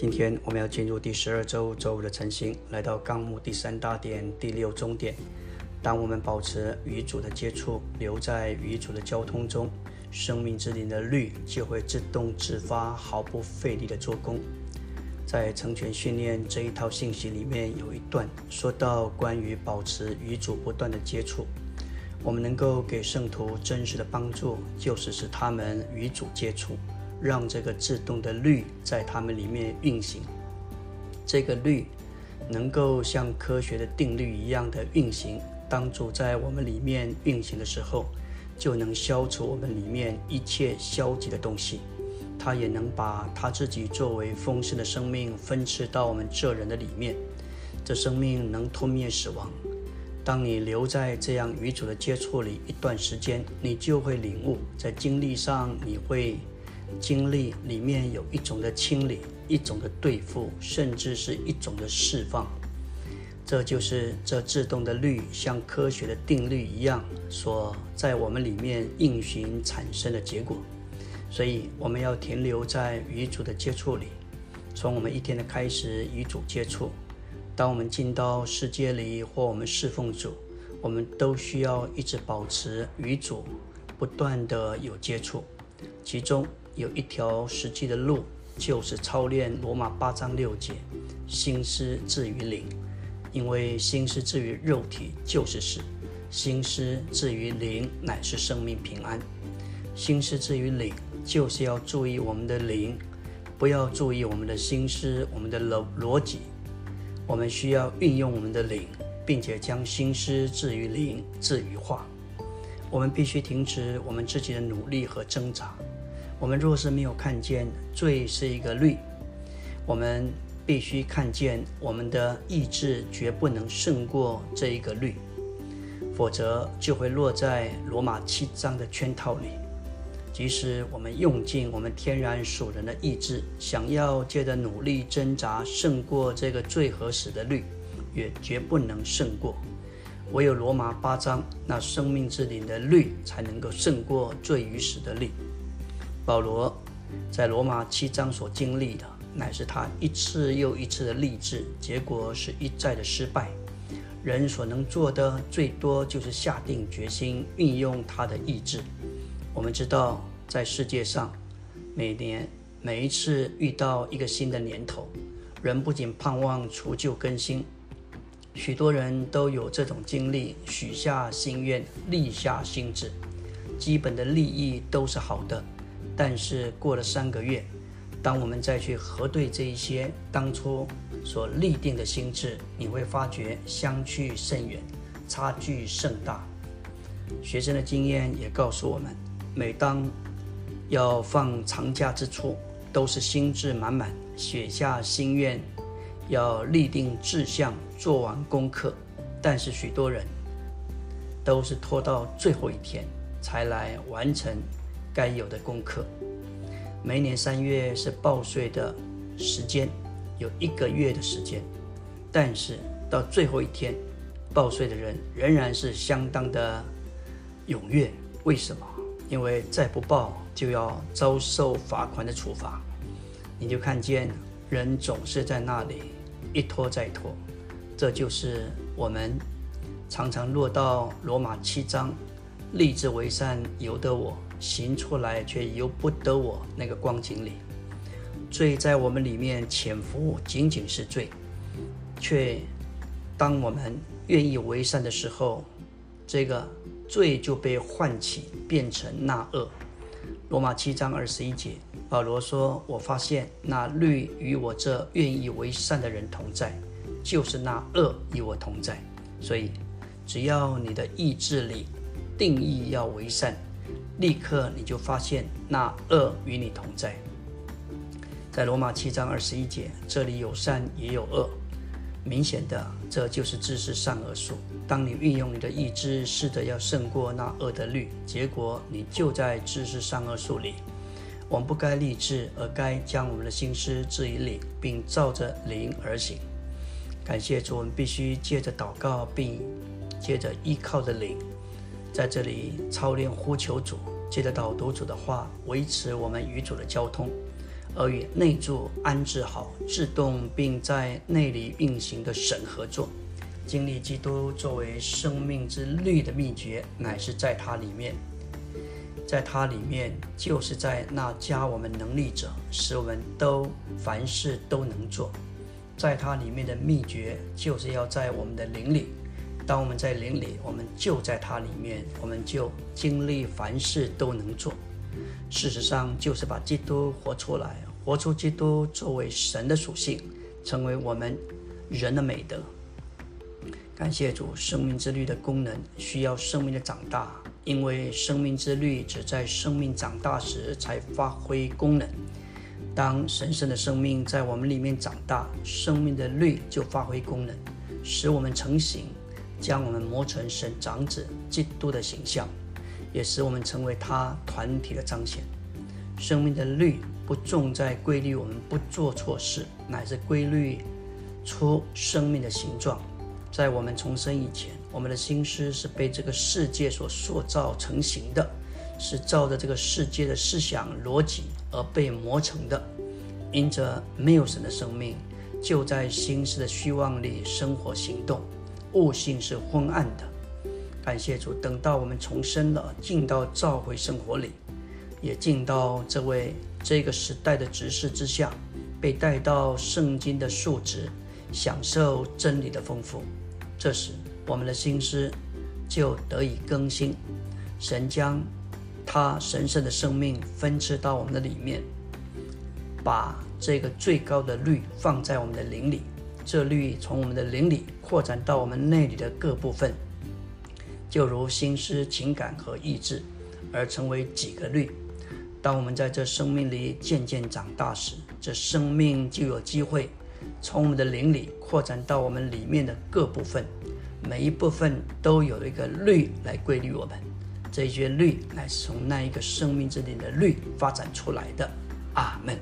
今天我们要进入第十二周周五的晨星，来到纲目第三大点第六中点。当我们保持与主的接触，留在与主的交通中，生命之灵的律就会自动自发，毫不费力的做工。在成全训练这一套信息里面，有一段说到关于保持与主不断的接触，我们能够给圣徒真实的帮助，就是使他们与主接触。让这个自动的律在它们里面运行，这个律能够像科学的定律一样的运行。当主在我们里面运行的时候，就能消除我们里面一切消极的东西。他也能把他自己作为丰盛的生命分赐到我们这人的里面。这生命能吞灭死亡。当你留在这样与主的接触里一段时间，你就会领悟，在经历上你会。经历里面有一种的清理，一种的对付，甚至是一种的释放。这就是这自动的律，像科学的定律一样，所在我们里面运行产生的结果。所以我们要停留在与主的接触里，从我们一天的开始与主接触。当我们进到世界里或我们侍奉主，我们都需要一直保持与主不断的有接触，其中。有一条实际的路，就是操练罗马八章六节，心思至于灵，因为心思至于肉体就是死，心思至于灵乃是生命平安。心思至于灵，就是要注意我们的灵，不要注意我们的心思、我们的逻逻辑。我们需要运用我们的灵，并且将心思置于灵，置于化。我们必须停止我们自己的努力和挣扎。我们若是没有看见罪是一个律，我们必须看见我们的意志绝不能胜过这一个律，否则就会落在罗马七章的圈套里。即使我们用尽我们天然属人的意志，想要借着努力挣扎胜过这个罪和死的律，也绝不能胜过。唯有罗马八章那生命之灵的律，才能够胜过罪与死的律。保罗在罗马七章所经历的，乃是他一次又一次的励志，结果是一再的失败。人所能做的最多就是下定决心，运用他的意志。我们知道，在世界上，每年每一次遇到一个新的年头，人不仅盼望除旧更新，许多人都有这种经历，许下心愿，立下心志，基本的利益都是好的。但是过了三个月，当我们再去核对这一些当初所立定的心智，你会发觉相去甚远，差距甚大。学生的经验也告诉我们，每当要放长假之初，都是心智满满，写下心愿，要立定志向，做完功课。但是许多人都是拖到最后一天才来完成。该有的功课。每年三月是报税的时间，有一个月的时间，但是到最后一天，报税的人仍然是相当的踊跃。为什么？因为再不报就要遭受罚款的处罚。你就看见人总是在那里一拖再拖，这就是我们常常落到罗马七章，立志为善，由得我。行出来却由不得我那个光景里，罪在我们里面潜伏，仅仅是罪，却当我们愿意为善的时候，这个罪就被唤起，变成那恶。罗马七章二十一节，保罗说：“我发现那律与我这愿意为善的人同在，就是那恶与我同在。所以，只要你的意志里定义要为善。”立刻你就发现那恶与你同在，在罗马七章二十一节，这里有善也有恶，明显的这就是知识善恶术。当你运用你的意志，试着要胜过那恶的律，结果你就在知识善恶术里。我们不该立志，而该将我们的心思置于灵，并照着灵而行。感谢主，我们必须借着祷告，并借着依靠着灵。在这里操练呼求主，借着导读主的话，维持我们与主的交通。而与内住安置好、制动并在内里运行的神合作。经历基督作为生命之律的秘诀，乃是在它里面，在它里面，就是在那加我们能力者，使我们都凡事都能做。在它里面的秘诀，就是要在我们的灵里。当我们在灵里，我们就在它里面，我们就经历凡事都能做。事实上，就是把基督活出来，活出基督作为神的属性，成为我们人的美德。感谢主，生命之律的功能需要生命的长大，因为生命之律只在生命长大时才发挥功能。当神圣的生命在我们里面长大，生命的律就发挥功能，使我们成型，将我们磨成神长子基督的形象，也使我们成为他团体的彰显。生命的律不重在规律我们不做错事，乃是规律出生命的形状。在我们重生以前，我们的心思是被这个世界所塑造成型的，是照着这个世界的思想逻辑而被磨成的。因着没有神的生命，就在心思的虚妄里生活行动，悟性是昏暗的。感谢主，等到我们重生了，进到召回生活里，也进到这位这个时代的执事之下，被带到圣经的数值。享受真理的丰富，这时我们的心思就得以更新。神将他神圣的生命分赐到我们的里面，把这个最高的律放在我们的灵里。这律从我们的灵里扩展到我们内里的各部分，就如心思、情感和意志，而成为几个律。当我们在这生命里渐渐长大时，这生命就有机会。从我们的灵里扩展到我们里面的各部分，每一部分都有一个律来规律我们。这些律乃是从那一个生命之里的律发展出来的。阿门。